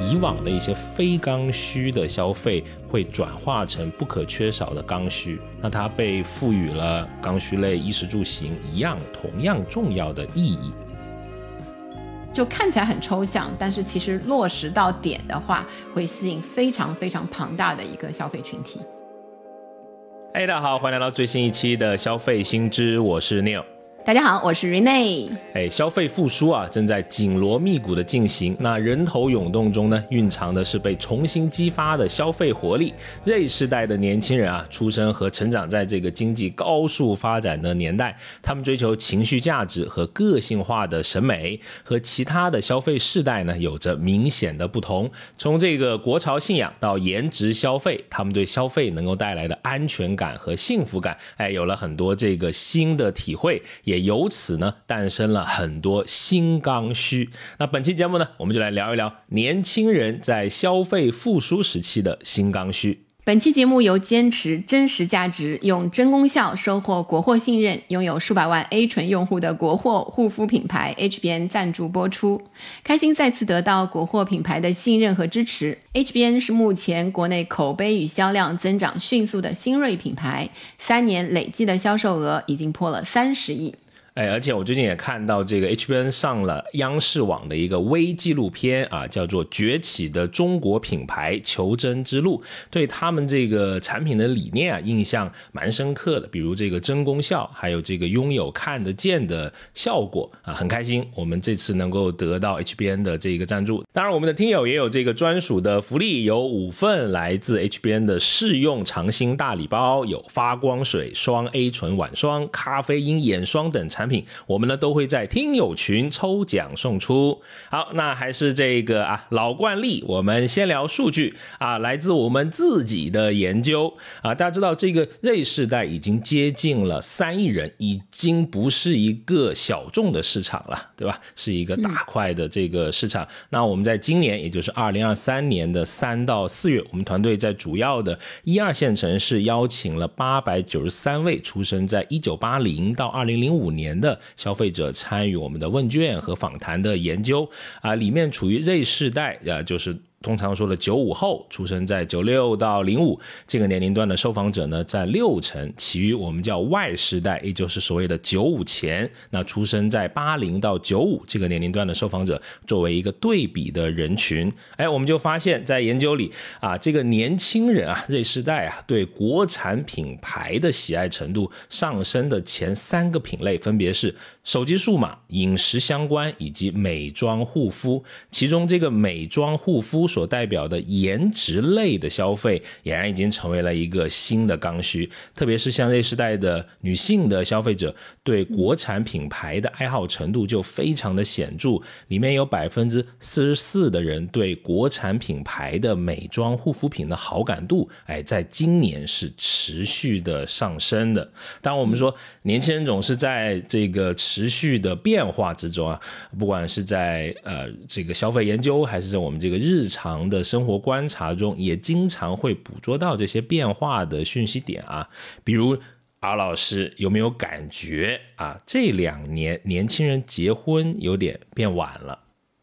以往的一些非刚需的消费会转化成不可缺少的刚需，那它被赋予了刚需类衣食住行一样同样重要的意义。就看起来很抽象，但是其实落实到点的话，会吸引非常非常庞大的一个消费群体。哎，大家好，欢迎来到最新一期的消费新知，我是 Neil。大家好，我是 Rene。哎，消费复苏啊，正在紧锣密鼓的进行。那人头涌动中呢，蕴藏的是被重新激发的消费活力。Z 世代的年轻人啊，出生和成长在这个经济高速发展的年代，他们追求情绪价值和个性化的审美，和其他的消费世代呢，有着明显的不同。从这个国潮信仰到颜值消费，他们对消费能够带来的安全感和幸福感，哎，有了很多这个新的体会，也。由此呢，诞生了很多新刚需。那本期节目呢，我们就来聊一聊年轻人在消费复苏时期的新刚需。本期节目由坚持真实价值、用真功效收获国货信任、拥有数百万 A 醇用户的国货护肤品牌 HBN 赞助播出。开心再次得到国货品牌的信任和支持。HBN 是目前国内口碑与销量增长迅速的新锐品牌，三年累计的销售额已经破了三十亿。哎，而且我最近也看到这个 HBN 上了央视网的一个微纪录片啊，叫做《崛起的中国品牌求真之路》，对他们这个产品的理念啊，印象蛮深刻的。比如这个真功效，还有这个拥有看得见的效果啊，很开心。我们这次能够得到 HBN 的这个赞助，当然我们的听友也有这个专属的福利，有五份来自 HBN 的试用尝新大礼包，有发光水、双 A 醇晚霜、咖啡因眼霜等产。品，我们呢都会在听友群抽奖送出。好，那还是这个啊老惯例，我们先聊数据啊，来自我们自己的研究啊。大家知道这个 Z 世代已经接近了三亿人，已经不是一个小众的市场了，对吧？是一个大块的这个市场。那我们在今年，也就是二零二三年的三到四月，我们团队在主要的一二线城市邀请了八百九十三位出生在一九八零到二零零五年。的消费者参与我们的问卷和访谈的研究啊，里面处于 Z 世代啊，就是。通常说的九五后出生在九六到零五这个年龄段的受访者呢，在六成，其余我们叫 Y 世代，也就是所谓的九五前，那出生在八零到九五这个年龄段的受访者，作为一个对比的人群，哎，我们就发现，在研究里啊，这个年轻人啊，Z 世代啊，对国产品牌的喜爱程度上升的前三个品类分别是手机、数码、饮食相关以及美妆护肤，其中这个美妆护肤。所代表的颜值类的消费，俨然已经成为了一个新的刚需。特别是像 Z 时代的女性的消费者，对国产品牌的爱好程度就非常的显著。里面有百分之四十四的人对国产品牌的美妆护肤品的好感度，哎，在今年是持续的上升的。当我们说年轻人总是在这个持续的变化之中啊，不管是在呃这个消费研究，还是在我们这个日常。的生活观察中，也经常会捕捉到这些变化的讯息点啊，比如阿老师有没有感觉啊？这两年年轻人结婚有点变晚了。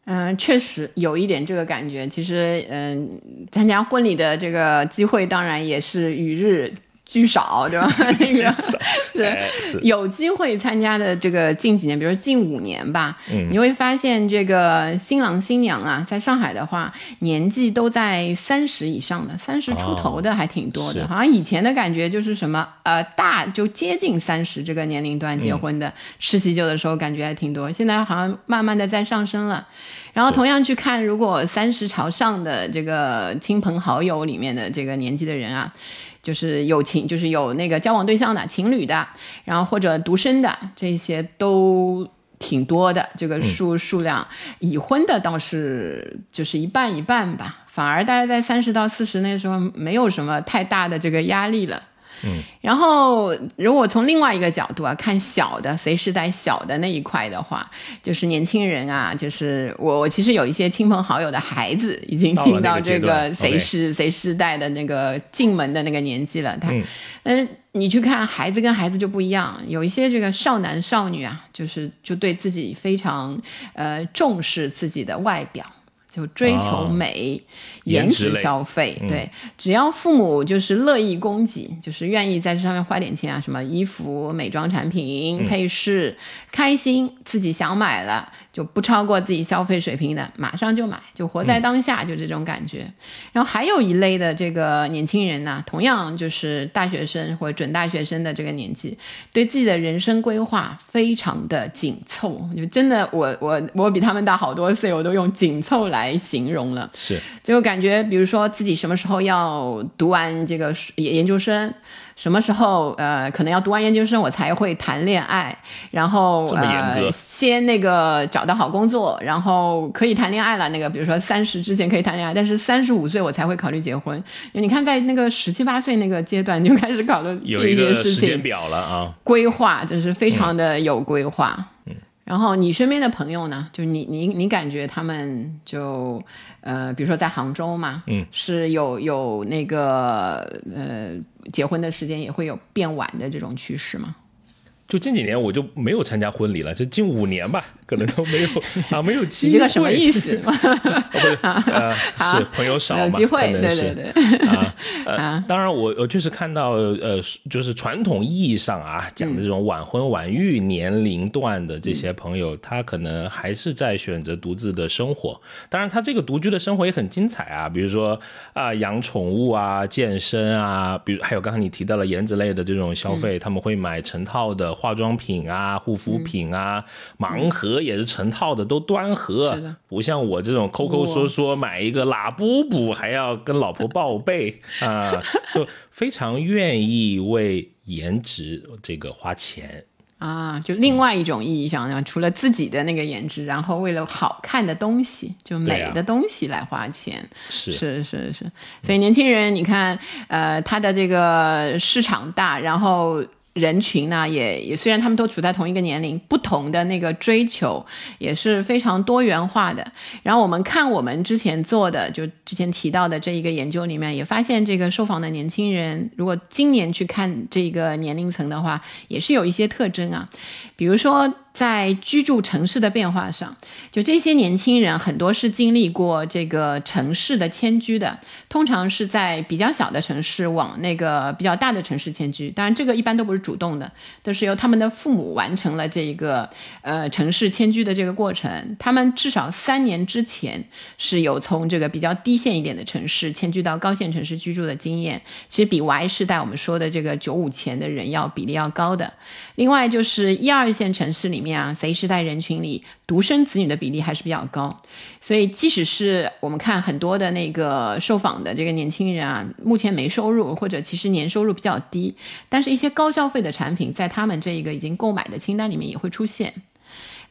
嗯，确实有一点这个感觉。其实，嗯，参加婚礼的这个机会，当然也是与日。居少，对吧？那个是有机会参加的。这个近几年，比如近五年吧，你会发现这个新郎新娘啊，在上海的话，年纪都在三十以上的，三十出头的还挺多的。好像以前的感觉就是什么，呃，大就接近三十这个年龄段结婚的，吃喜酒的时候感觉还挺多。现在好像慢慢的在上升了。然后同样去看，如果三十朝上的这个亲朋好友里面的这个年纪的人啊。就是有情，就是有那个交往对象的情侣的，然后或者独身的，这些都挺多的。这个数数量，已婚的倒是就是一半一半吧。反而大家在三十到四十那时候没有什么太大的这个压力了。嗯，然后如果从另外一个角度啊看小的 Z 世代小的那一块的话，就是年轻人啊，就是我我其实有一些亲朋好友的孩子已经进到这个 Z 世 Z 世代的那个进门的那个年纪了，他，但是你去看孩子跟孩子就不一样，有一些这个少男少女啊，就是就对自己非常呃重视自己的外表。就追求美，颜值消费，对，只要父母就是乐意供给，就是愿意在这上面花点钱啊，什么衣服、美妆产品、配饰，开心自己想买了。就不超过自己消费水平的，马上就买，就活在当下，就这种感觉。然后还有一类的这个年轻人呢，同样就是大学生或者准大学生的这个年纪，对自己的人生规划非常的紧凑。就真的，我我我比他们大好多岁，我都用紧凑来形容了。是，就感觉比如说自己什么时候要读完这个研研究生。什么时候呃，可能要读完研究生我才会谈恋爱，然后呃，先那个找到好工作，然后可以谈恋爱了。那个比如说三十之前可以谈恋爱，但是三十五岁我才会考虑结婚。你看，在那个十七八岁那个阶段就开始搞的这些事情，表了啊，规划就是非常的有规划。然后你身边的朋友呢？就你你你感觉他们就呃，比如说在杭州嘛，嗯，是有有那个呃，结婚的时间也会有变晚的这种趋势吗？就近几年我就没有参加婚礼了，就近五年吧，可能都没有啊，没有 机会。你这个什么意思？不是，是朋友少嘛？机会，对对对。啊，呃，当然我我确实看到，呃，就是传统意义上啊讲的这种晚婚晚育年龄段的这些朋友，他可能还是在选择独自的生活。当然，他这个独居的生活也很精彩啊，比如说啊养宠物啊、健身啊，比如还有刚才你提到了颜值类的这种消费，他们会买成套的。化妆品啊，护肤品啊，盲盒也是成套的，都端盒，不像我这种抠抠缩缩买一个喇布布还要跟老婆报备啊，就非常愿意为颜值这个花钱啊，就另外一种意义上，除了自己的那个颜值，然后为了好看的东西，就美的东西来花钱，是是是是，所以年轻人，你看，呃，他的这个市场大，然后。人群呢，也也虽然他们都处在同一个年龄，不同的那个追求也是非常多元化的。然后我们看我们之前做的，就之前提到的这一个研究里面，也发现这个受访的年轻人，如果今年去看这个年龄层的话，也是有一些特征啊，比如说。在居住城市的变化上，就这些年轻人很多是经历过这个城市的迁居的，通常是在比较小的城市往那个比较大的城市迁居。当然，这个一般都不是主动的，都是由他们的父母完成了这一个呃城市迁居的这个过程。他们至少三年之前是有从这个比较低线一点的城市迁居到高线城市居住的经验，其实比 Y 世代我们说的这个九五前的人要比例要高的。另外就是一二线城市里面啊，Z 世代人群里独生子女的比例还是比较高，所以即使是我们看很多的那个受访的这个年轻人啊，目前没收入或者其实年收入比较低，但是一些高消费的产品在他们这一个已经购买的清单里面也会出现。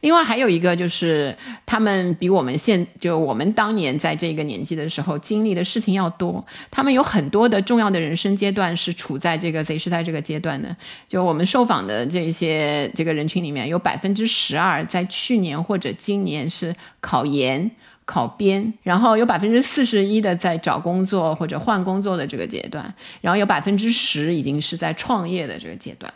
另外还有一个就是，他们比我们现就我们当年在这个年纪的时候经历的事情要多。他们有很多的重要的人生阶段是处在这个 Z 时代这个阶段的。就我们受访的这些这个人群里面，有百分之十二在去年或者今年是考研、考编，然后有百分之四十一的在找工作或者换工作的这个阶段，然后有百分之十已经是在创业的这个阶段。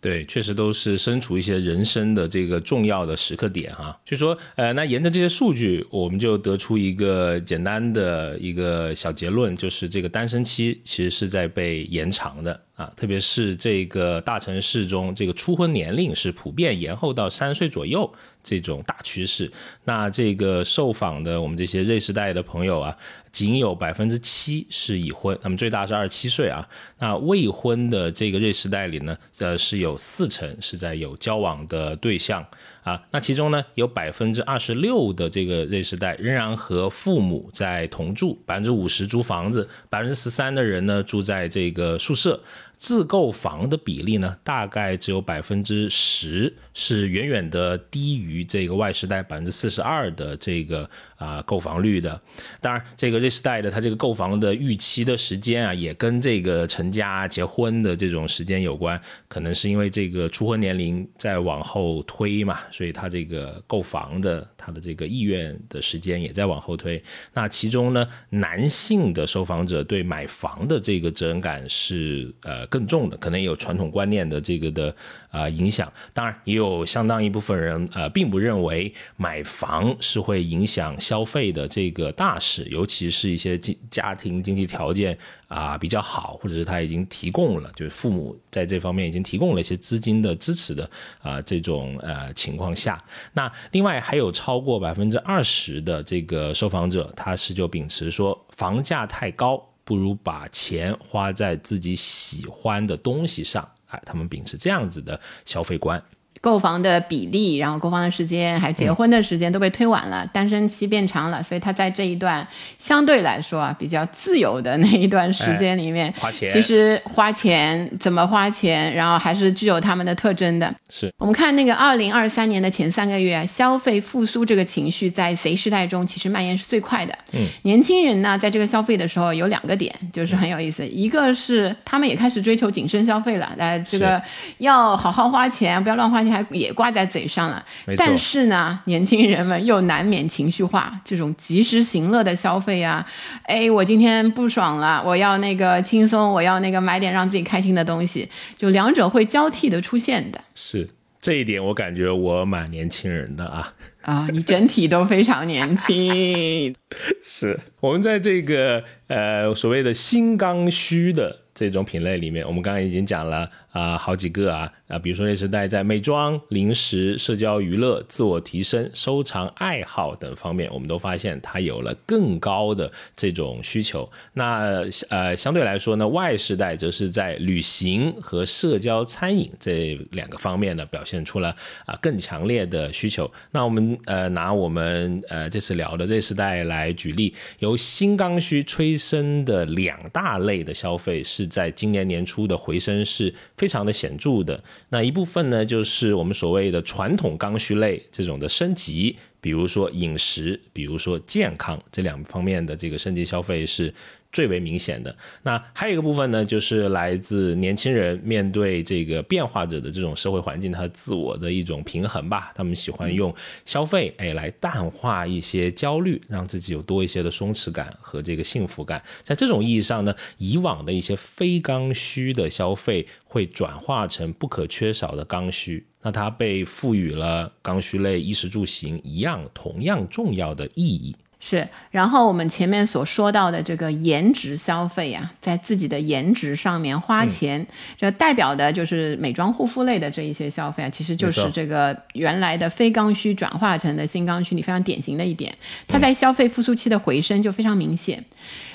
对，确实都是身处一些人生的这个重要的时刻点哈。就说，呃，那沿着这些数据，我们就得出一个简单的一个小结论，就是这个单身期其实是在被延长的。啊，特别是这个大城市中，这个初婚年龄是普遍延后到三岁左右这种大趋势。那这个受访的我们这些瑞士代的朋友啊，仅有百分之七是已婚，那么最大是二十七岁啊。那未婚的这个瑞士代里呢，呃，是有四成是在有交往的对象。啊，那其中呢，有百分之二十六的这个瑞士代仍然和父母在同住，百分之五十租房子，百分之十三的人呢住在这个宿舍。自购房的比例呢，大概只有百分之十，是远远的低于这个 Y 时代百分之四十二的这个啊购房率的。当然，这个 Z 时代的它这个购房的预期的时间啊，也跟这个成家结婚的这种时间有关，可能是因为这个初婚年龄在往后推嘛，所以它这个购房的它的这个意愿的时间也在往后推。那其中呢，男性的受访者对买房的这个责任感是呃。更重的，可能有传统观念的这个的啊影响。当然，也有相当一部分人呃，并不认为买房是会影响消费的这个大事，尤其是一些经家庭经济条件啊比较好，或者是他已经提供了，就是父母在这方面已经提供了一些资金的支持的啊这种呃情况下。那另外还有超过百分之二十的这个受访者，他是就秉持说房价太高。不如把钱花在自己喜欢的东西上，哎，他们秉持这样子的消费观。购房的比例，然后购房的时间，还结婚的时间都被推晚了，单身期变长了，所以他在这一段相对来说啊比较自由的那一段时间里面，花钱，其实花钱怎么花钱，然后还是具有他们的特征的。是我们看那个二零二三年的前三个月啊，消费复苏这个情绪在 Z 世代中其实蔓延是最快的。嗯，年轻人呢，在这个消费的时候有两个点，就是很有意思，一个是他们也开始追求谨慎消费了，呃，这个要好好花钱，不要乱花钱。还也挂在嘴上了，但是呢，年轻人们又难免情绪化，这种及时行乐的消费啊，哎，我今天不爽了，我要那个轻松，我要那个买点让自己开心的东西，就两者会交替的出现的。是这一点，我感觉我蛮年轻人的啊。啊，你整体都非常年轻。是我们在这个呃所谓的新刚需的这种品类里面，我们刚刚已经讲了啊好几个啊。啊，比如说那时代在美妆、零食、社交娱乐、自我提升、收藏爱好等方面，我们都发现它有了更高的这种需求。那呃，相对来说呢，Y 时代则是在旅行和社交餐饮这两个方面呢，表现出了啊更强烈的需求。那我们呃拿我们呃这次聊的 Z 时代来举例，由新刚需催生的两大类的消费，是在今年年初的回升是非常的显著的。那一部分呢，就是我们所谓的传统刚需类这种的升级，比如说饮食，比如说健康这两方面的这个升级消费是。最为明显的那还有一个部分呢，就是来自年轻人面对这个变化着的这种社会环境，他自我的一种平衡吧。他们喜欢用消费，哎，来淡化一些焦虑，让自己有多一些的松弛感和这个幸福感。在这种意义上呢，以往的一些非刚需的消费会转化成不可缺少的刚需，那它被赋予了刚需类衣食住行一样同样重要的意义。是，然后我们前面所说到的这个颜值消费啊，在自己的颜值上面花钱，这代表的就是美妆护肤类的这一些消费啊，其实就是这个原来的非刚需转化成的新刚需，你非常典型的一点，它在消费复苏期的回升就非常明显。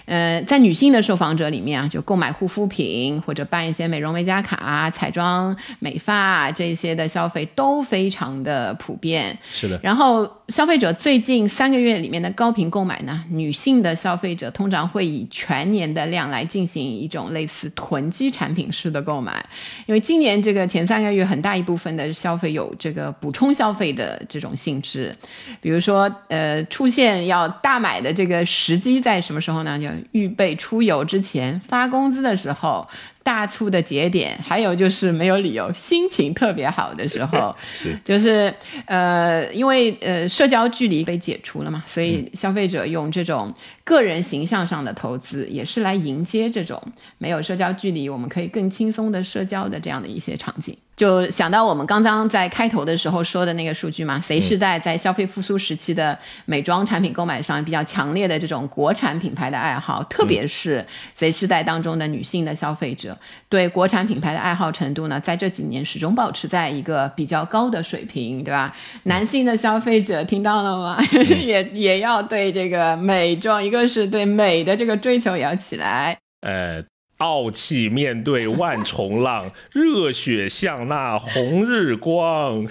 呃，在女性的受访者里面啊，就购买护肤品或者办一些美容美甲卡、彩妆美发这些的消费都非常的普遍。是的。然后消费者最近三个月里面的高频购买呢，女性的消费者通常会以全年的量来进行一种类似囤积产品式的购买，因为今年这个前三个月很大一部分的消费有这个补充消费的这种性质，比如说呃出现要大买的这个时机在什么时候呢？就预备出游之前，发工资的时候。大促的节点，还有就是没有理由，心情特别好的时候，是。就是呃，因为呃社交距离被解除了嘛，所以消费者用这种个人形象上的投资，也是来迎接这种没有社交距离，我们可以更轻松的社交的这样的一些场景。就想到我们刚刚在开头的时候说的那个数据嘛，Z 世代在消费复苏时期的美妆产品购买上比较强烈的这种国产品牌的爱好，特别是 Z 世代当中的女性的消费者。对国产品牌的爱好程度呢，在这几年始终保持在一个比较高的水平，对吧？男性的消费者听到了吗？就是也也要对这个美妆，一个是对美的这个追求也要起来。呃，傲气面对万重浪，热血像那红日光。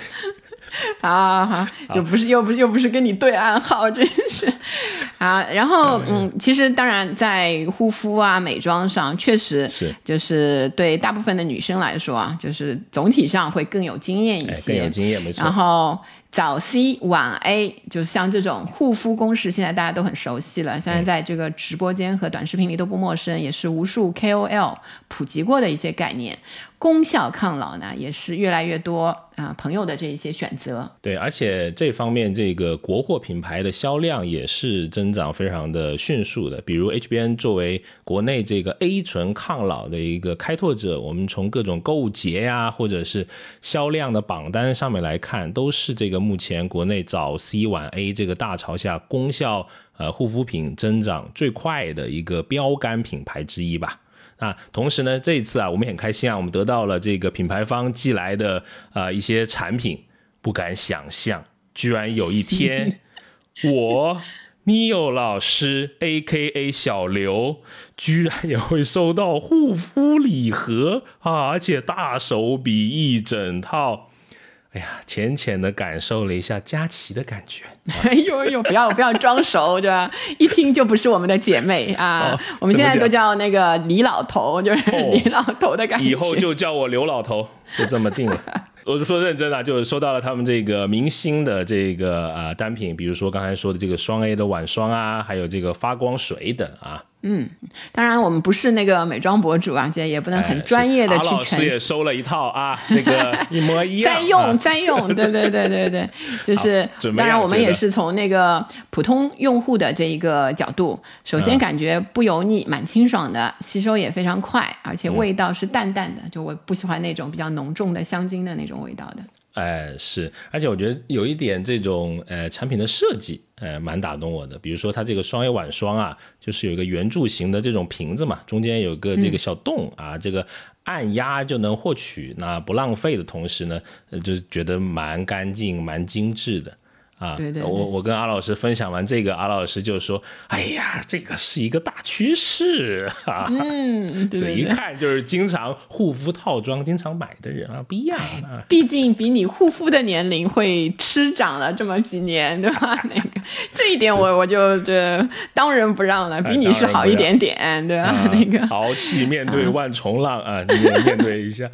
啊好，就不是又不是又不是跟你对暗号，真是 啊。然后嗯，其实当然在护肤啊、美妆上，确实是就是对大部分的女生来说啊，就是总体上会更有经验一哎，些，更有经验，没错。然后早 C 晚 A，就像这种护肤公式，现在大家都很熟悉了，现在在这个直播间和短视频里都不陌生，也是无数 KOL 普及过的一些概念。功效抗老呢，也是越来越多啊、呃朋友的这一些选择。对，而且这方面这个国货品牌的销量也是增长非常的迅速的。比如 HBN 作为国内这个 A 醇抗老的一个开拓者，我们从各种购物节呀、或者是销量的榜单上面来看，都是这个目前国内早 C 晚 A 这个大潮下功效呃护肤品增长最快的一个标杆品牌之一吧。啊，同时呢，这一次啊，我们很开心啊，我们得到了这个品牌方寄来的呃一些产品，不敢想象，居然有一天我 Neo 老师 A.K.A 小刘，居然也会收到护肤礼盒啊，而且大手笔一整套。哎呀，浅浅的感受了一下佳琪的感觉。哎呦哎呦，不要不要装熟，对吧？一听就不是我们的姐妹啊！哦我们现在都叫那个李老头，就是哦李老头的感觉。以后就叫我刘老头，就这么定了。我是说认真啊，就是收到了他们这个明星的这个呃单品，比如说刚才说的这个双 A 的晚霜啊，还有这个发光水等啊。当然，我们不是那个美妆博主啊，这也不能很专业的去哎是阿老师也收了一套啊，这个一模一样。在用，啊。在用，对对对对对，就是当然我们也是从那个普通用户的这一个角度，首先嗯感觉不油腻，蛮清爽的，吸收也非常快，而嗯。且味道是淡淡的，就我不喜欢那种比较浓重的香精的那种味道的。哎，是，而且我觉得有一点这种呃产品的设计，呃，蛮打动我的。比如说它这个双 A 晚霜啊，就是有一个圆柱形的这种瓶子嘛，中间有个这个小洞啊，这个按压就能获取，那不浪费的同时呢，呃，就是觉得蛮干净、蛮精致的。啊，对对对我我跟阿老师分享完这个，阿老师就说：“哎呀，这个是一个大趋势啊！”嗯，对这一。看就是经常护肤套装经常买的人啊，不一样啊。毕竟比你护肤的年龄会吃长了这么几年，对吧？那个 这一点我我就这当仁不让了，比你是好一点点，对吧？啊那个豪气面对万重浪啊，你也面对一下。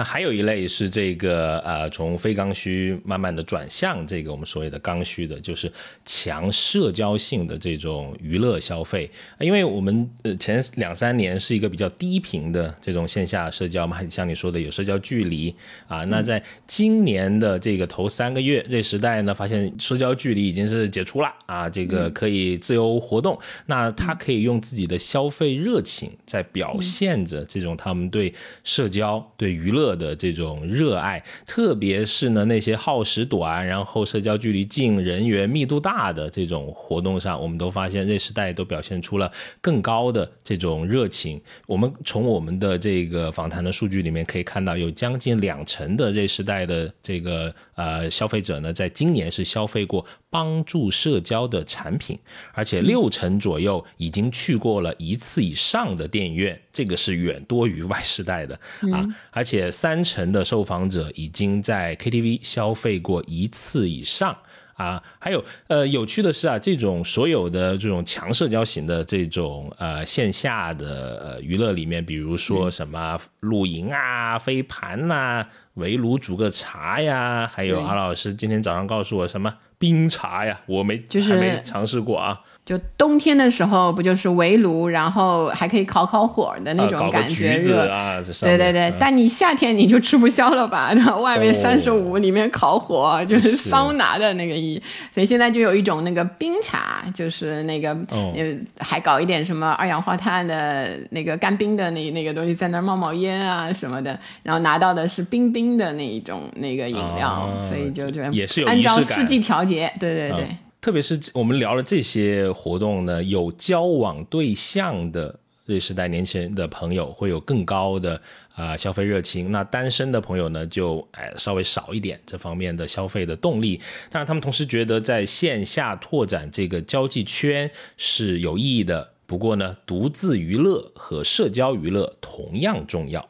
那还有一类是这个呃，从非刚需慢慢的转向这个我们所谓的刚需的，就是强社交性的这种娱乐消费。因为我们呃前两三年是一个比较低频的这种线下社交嘛，像你说的有社交距离啊。那在今年的这个头三个月，这时代呢发现社交距离已经是解除了啊，这个可以自由活动。那他可以用自己的消费热情在表现着这种他们对社交、对娱乐的这种热爱，特别是呢那些耗时短，然后社交距离近、人员密度大的这种活动上，我们都发现这时代都表现出了更高的这种热情。我们从我们的这个访谈的数据里面可以看到，有将近两成的这时代的这个呃消费者呢，在今年是消费过帮助社交的产品，而且六成左右已经去过了一次以上的电影院，这个是远多于 Y 时代的啊，而且三成的受访者已经在 KTV 消费过一次以上。啊，还有呃，有趣的是啊，这种所有的这种强社交型的这种呃线下的呃娱乐里面，比如说什么露营啊、飞盘呐、围炉煮个茶呀，还有阿老师今天早上告诉我什么冰茶呀，我没就是还没尝试过啊。就冬天的时候，不就是围炉，然后还可以烤烤火的那种感觉热。对对对，嗯但你夏天你就吃不消了吧？然后外面哦三十五，里面烤火，就是是桑拿的那个意，所以现在就有一种那个冰茶，就是那个、哦呃，还搞一点什么二氧化碳的那个干冰的那那个东西在那儿冒冒烟啊什么的，然后拿到的是冰冰的那一种那个饮料，啊所以就就也是有按照四季调节，对对对。特别是我们聊了这些活动呢，有交往对象的 Z 时代年轻人的朋友会有更高的啊、消费热情，那单身的朋友呢就哎稍微少一点这方面的消费的动力。当然，他们同时觉得在线下拓展这个交际圈是有意义的。不过呢，独自娱乐和社交娱乐同样重要。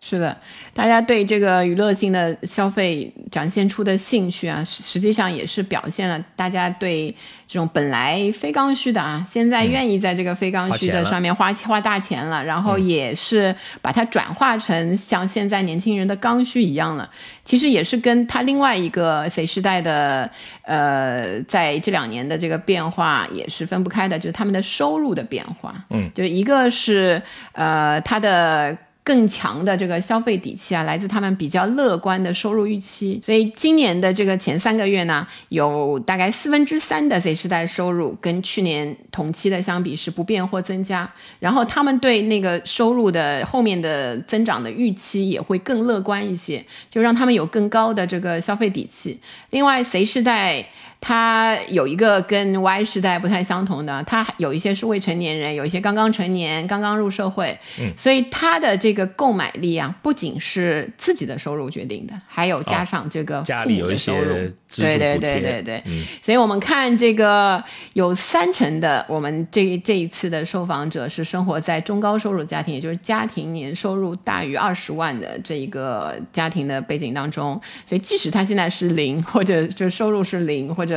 是的，大家对这个娱乐性的消费展现出的兴趣啊，实际上也是表现了大家对这种本来非刚需的啊，现在愿意在这个非刚需的上面花花大钱了，然后也是把它转化成像现在年轻人的刚需一样了。其实也是跟他另外一个 Z 时代的呃，在这两年的这个变化也是分不开的，就是他们的收入的变化。嗯，就一个是呃他的。更强的这个消费底气啊，来自他们比较乐观的收入预期。所以今年的这个前三个月呢，有大概四分之三的 Z 世代收入跟去年同期的相比是不变或增加。然后他们对那个收入的后面的增长的预期也会更乐观一些，就让他们有更高的这个消费底气。另外，Z 世代。它有一个跟 Y 时代不太相同的，它有一些是未成年人，有一些刚刚成年、刚刚入社会，嗯，所以它的这个购买力啊，不仅是自己的收入决定的，还有加上这个父母的收入，对对对对对，所以我们看这个有三成的我们这这一次的受访者是生活在中高收入家庭，也就是家庭年收入大于二十万的这一个家庭的背景当中，所以即使他现在是零，或者就收入是零，或者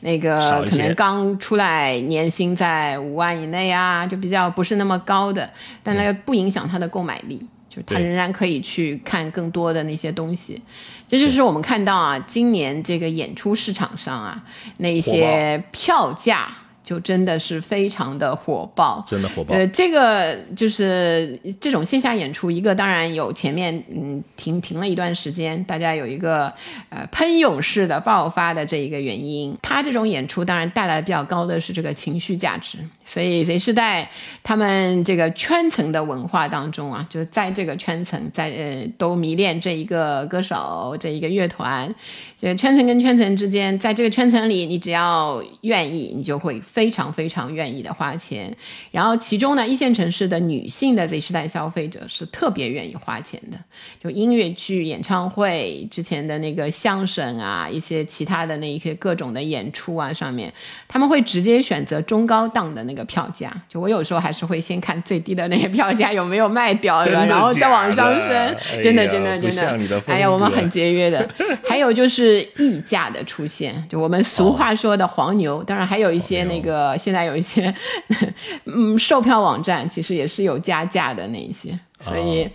那个可能刚出来年薪在五万以内啊，就比较不是那么高的，但那个不影响他的购买力，就他仍然可以去看更多的那些东西。这就是我们看到啊，今年这个演出市场上啊，那些票价。就真的是非常的火爆，真的火爆。呃，这个就是这种线下演出，一个当然有前面嗯停停了一段时间，大家有一个呃喷涌式的爆发的这一个原因。他这种演出当然带来比较高的是这个情绪价值，所以 Z 世代他们这个圈层的文化当中啊，就是在这个圈层在呃都迷恋这一个歌手这一个乐团。这个圈层跟圈层之间，在这个圈层里，你只要愿意，你就会非常非常愿意的花钱。然后其中呢，一线城市的女性的 Z 世代消费者是特别愿意花钱的，就音乐剧、演唱会之前的那个相声啊，一些其他的那一些各种的演出啊，上面他们会直接选择中高档的那个票价。就我有时候还是会先看最低的那些票价有没有卖掉，然后再往上升。真的真的真的，哎呀，我们很节约的。还有就是。是溢价的出现，就我们俗话说的黄牛，当然还有一些那个现在有一些 嗯售票网站，其实也是有加价的那一些，所以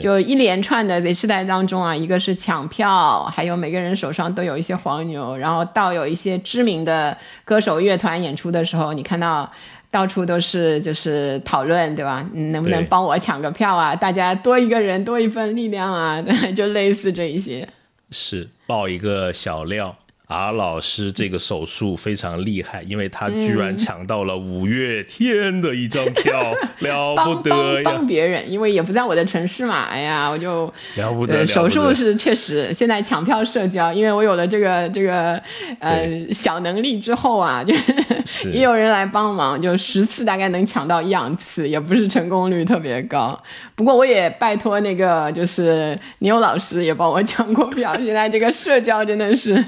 就一连串的 Z 时代当中啊，一个是抢票，还有每个人手上都有一些黄牛，然后到有一些知名的歌手乐团演出的时候，你看到到处都是就是讨论，对吧？能不能帮我抢个票啊？大家多一个人多一份力量啊，对 就类似这一些。是爆一个小料。阿老师这个手速非常厉害，因为他居然抢到了五月天的一张票，了不得呀！帮别人，因为也不在我的城市嘛，哎呀，我就了不得。手术是确实，现在抢票社交，因为我有了这个这个呃小能力之后啊，就 也有人来帮忙，就十次大概能抢到一两次，也不是成功率特别高。不过我也拜托那个就是牛老师也帮我抢过票，现在这个社交真的是。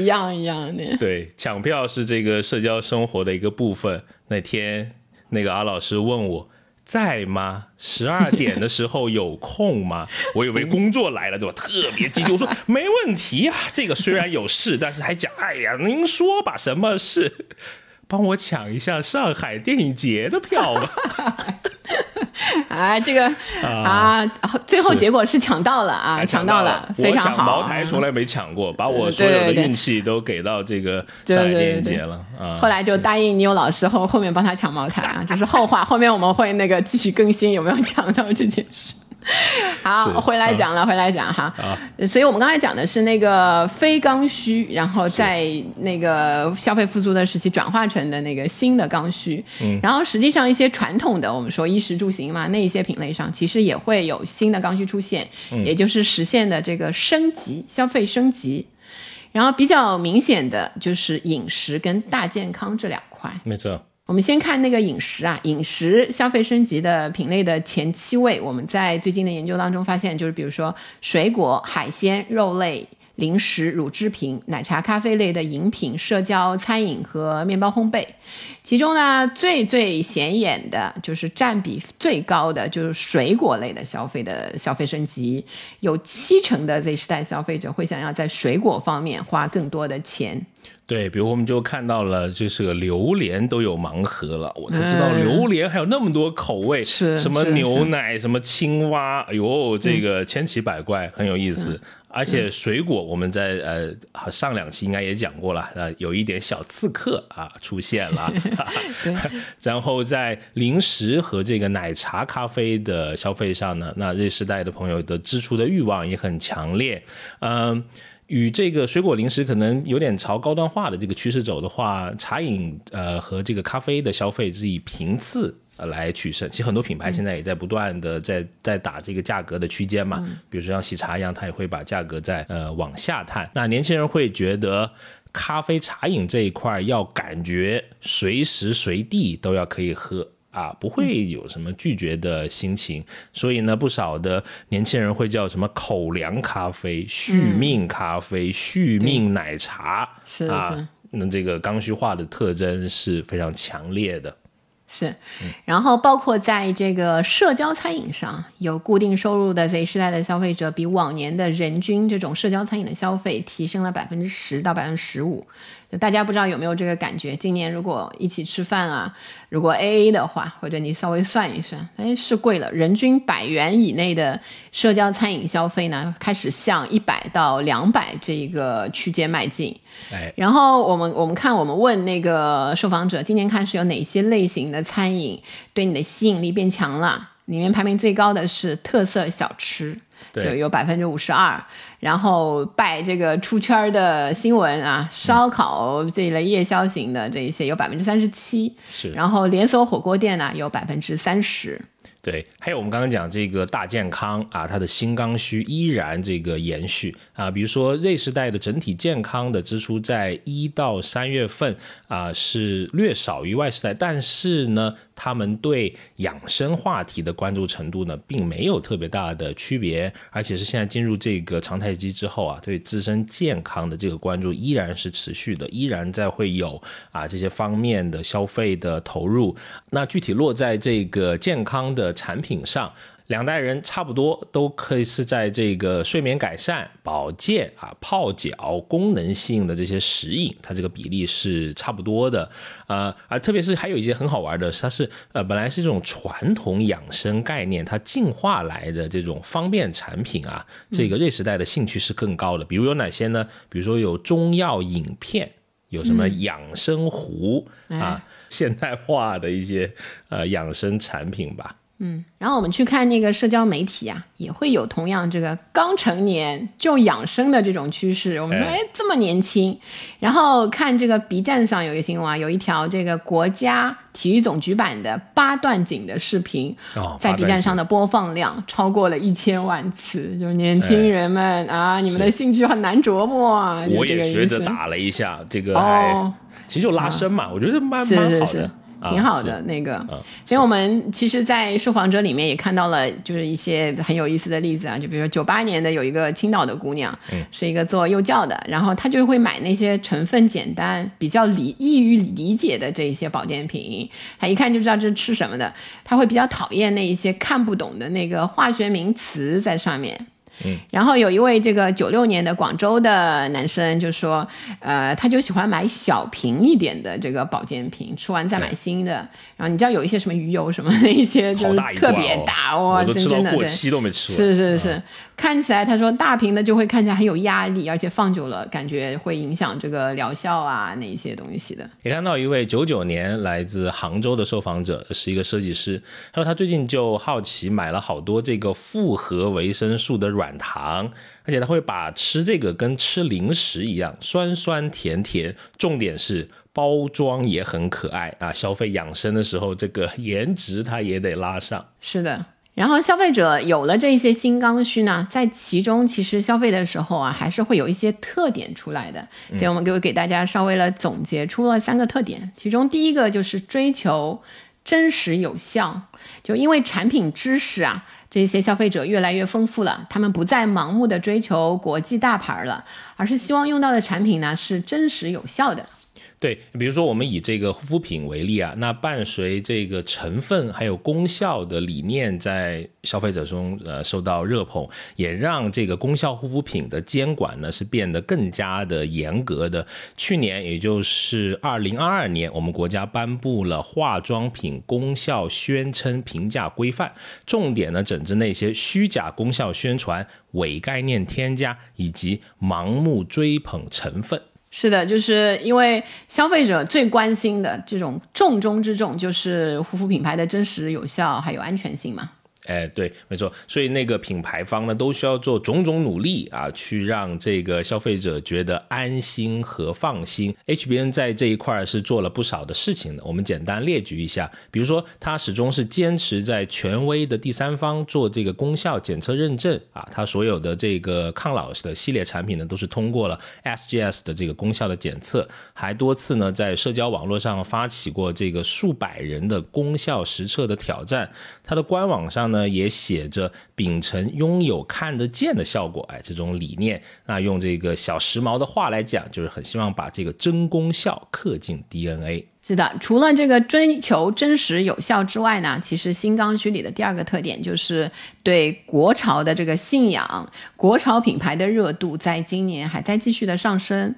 一样一样的，对，抢票是这个社交生活的一个部分。那天那个阿老师问我在吗？十二点的时候有空吗？我以为工作来了，对吧？特别激动，我说没问题啊。这个虽然有事，但是还讲，哎呀，您说吧，什么事？帮我抢一下上海电影节的票吧。啊，这个啊，最后结果是抢到了啊，抢到了，非常好。茅台从来没抢过，把我所有的运气都给到这个上海电影节了啊。后来就答应你有老师后，后面帮他抢茅台啊，这是后话。后面我们会那个继续更新有没有抢到这件事。好，回来讲了，回来讲哈。所以我们刚才讲的是那个非刚需，然后在那个消费复苏的时期转化成的那个新的刚需。嗯。然后实际上一些传统的，我们说衣食住行嘛，那一些品类上，其实也会有新的刚需出现，也就是实现的这个升级，消费升级。然后比较明显的就是饮食跟大健康这两块。没错。我们先看那个饮食啊，饮食消费升级的品类的前七位，我们在最近的研究当中发现，就是比如说水果、海鲜、肉类、零食、乳制品、奶茶、咖啡类的饮品、社交餐饮和面包烘焙。其中呢，最最显眼的就是占比最高的就是水果类的消费的消费升级，有七成的 Z 时代消费者会想要在水果方面花更多的钱。对，比如我们就看到了，就是个榴莲都有盲盒了，我才知道榴莲还有那么多口味，是什么牛奶，什么青蛙，哎呦，这个千奇百怪，很有意思。而且水果，我们在呃上两期应该也讲过了，呃，有一点小刺客啊出现了。对。然后在零食和这个奶茶、咖啡的消费上呢，那 Z 时代的朋友的支出的欲望也很强烈，嗯。与这个水果零食可能有点朝高端化的这个趋势走的话，茶饮呃和这个咖啡的消费是以频次来取胜。其实很多品牌现在也在不断的在在打这个价格的区间嘛，比如说像喜茶一样，它也会把价格在呃往下探。那年轻人会觉得咖啡茶饮这一块要感觉随时随地都要可以喝。啊，不会有什么拒绝的心情，所以呢，不少的年轻人会叫什么口粮咖啡、续命咖啡、续命奶茶，是啊，那这个刚需化的特征是非常强烈的。是，然后包括在这个社交餐饮上，有固定收入的 Z 时代的消费者，比往年的人均这种社交餐饮的消费提升了百分之十到百分之十五。大家不知道有没有这个感觉？今年如果一起吃饭啊，如果 A A 的话，或者你稍微算一算，哎，是贵了。人均百元以内的社交餐饮消费呢，开始向一百到两百这个区间迈进。哎，然后我们我们看，我们问那个受访者，今年看是有哪些类型的餐饮对你的吸引力变强了？里面排名最高的是特色小吃。就有百分之五十二，然后拜这个出圈的新闻啊，烧烤这一类夜宵型的这一些有百分之三十七，是，然后连锁火锅店呢有百分之三十。对，还有我们刚刚讲这个大健康啊，它的新刚需依然这个延续啊，比如说 Z 时代的整体健康的支出在一到三月份啊是略少于 Y 时代，但是呢，他们对养生话题的关注程度呢，并没有特别大的区别，而且是现在进入这个常态机之后啊，对自身健康的这个关注依然是持续的，依然在会有啊这些方面的消费的投入，那具体落在这个健康的。产品上，两代人差不多都可以是在这个睡眠改善、保健啊、泡脚、功能性的这些食饮，它这个比例是差不多的。呃，啊特别是还有一些很好玩的，它是呃本来是这种传统养生概念，它进化来的这种方便产品啊，这个瑞时代的兴趣是更高的。比如有哪些呢？比如说有中药饮片，有什么养生壶啊，现代化的一些呃养生产品吧。嗯，然后我们去看那个社交媒体啊，也会有同样这个刚成年就养生的这种趋势。我们说，哎，这么年轻。然后看这个 B 站上有一个新闻啊，有一条这个国家体育总局版的八段锦的视频，在 B 站上的播放量超过了一千万次。就是年轻人们啊，你们的兴趣很难琢磨啊。我也学着打了一下这个，哦，其实就拉伸嘛，我觉得蛮蛮好的。挺好的那个，所以我们其实，在受访者里面也看到了，就是一些很有意思的例子啊，就比如说九八年的有一个青岛的姑娘，是一个做幼教的，然后她就会买那些成分简单、比较理易于理解的这一些保健品，她一看就知道这是吃什么的，她会比较讨厌那一些看不懂的那个化学名词在上面。嗯，然后有一位这个九六年的广州的男生就说，呃，他就喜欢买小瓶一点的这个保健品，吃完再买新的。然后你知道有一些什么鱼油什么那些，就是特别大哇，真真的，过期都没吃是是是，看起来他说大瓶的就会看起来很有压力，而且放久了感觉会影响这个疗效啊那些东西的。也看到一位九九年来自杭州的受访者是一个设计师，他说他最近就好奇买了好多这个复合维生素的软糖，而且他会把吃这个跟吃零食一样，酸酸甜甜，重点是。包装也很可爱啊！消费养生的时候，这个颜值它也得拉上。是的，然后消费者有了这些新刚需呢，在其中其实消费的时候啊，还是会有一些特点出来的。所以我们给给大家稍微了总结出了三个特点，其中第一个就是追求真实有效，就因为产品知识啊。这些消费者越来越丰富了，他们不再盲目的追求国际大牌了，而是希望用到的产品呢是真实有效的。对，比如说我们以这个护肤品为例啊，那伴随这个成分还有功效的理念在消费者中呃受到热捧，也让这个功效护肤品的监管呢是变得更加的严格的。去年，也就是二零二二年，我们国家颁布了化妆品功效宣称评价规范，重点呢整治那些虚假功效宣传、伪概念添加以及盲目追捧成分。是的，就是因为消费者最关心的这种重中之重，就是护肤品牌的真实、有效还有安全性嘛。哎，对，没错，所以那个品牌方呢，都需要做种种努力啊，去让这个消费者觉得安心和放心。HBN 在这一块是做了不少的事情的，我们简单列举一下，比如说，它始终是坚持在权威的第三方做这个功效检测认证啊，它所有的这个抗老的系列产品呢，都是通过了 SGS 的这个功效的检测，还多次呢在社交网络上发起过这个数百人的功效实测的挑战，它的官网上。呢，也写着秉承拥有看得见的效果，哎，这种理念。那用这个小时髦的话来讲，就是很希望把这个真功效刻进 DNA。是的，除了这个追求真实有效之外呢，其实新刚需里的第二个特点就是对国潮的这个信仰，国潮品牌的热度在今年还在继续的上升。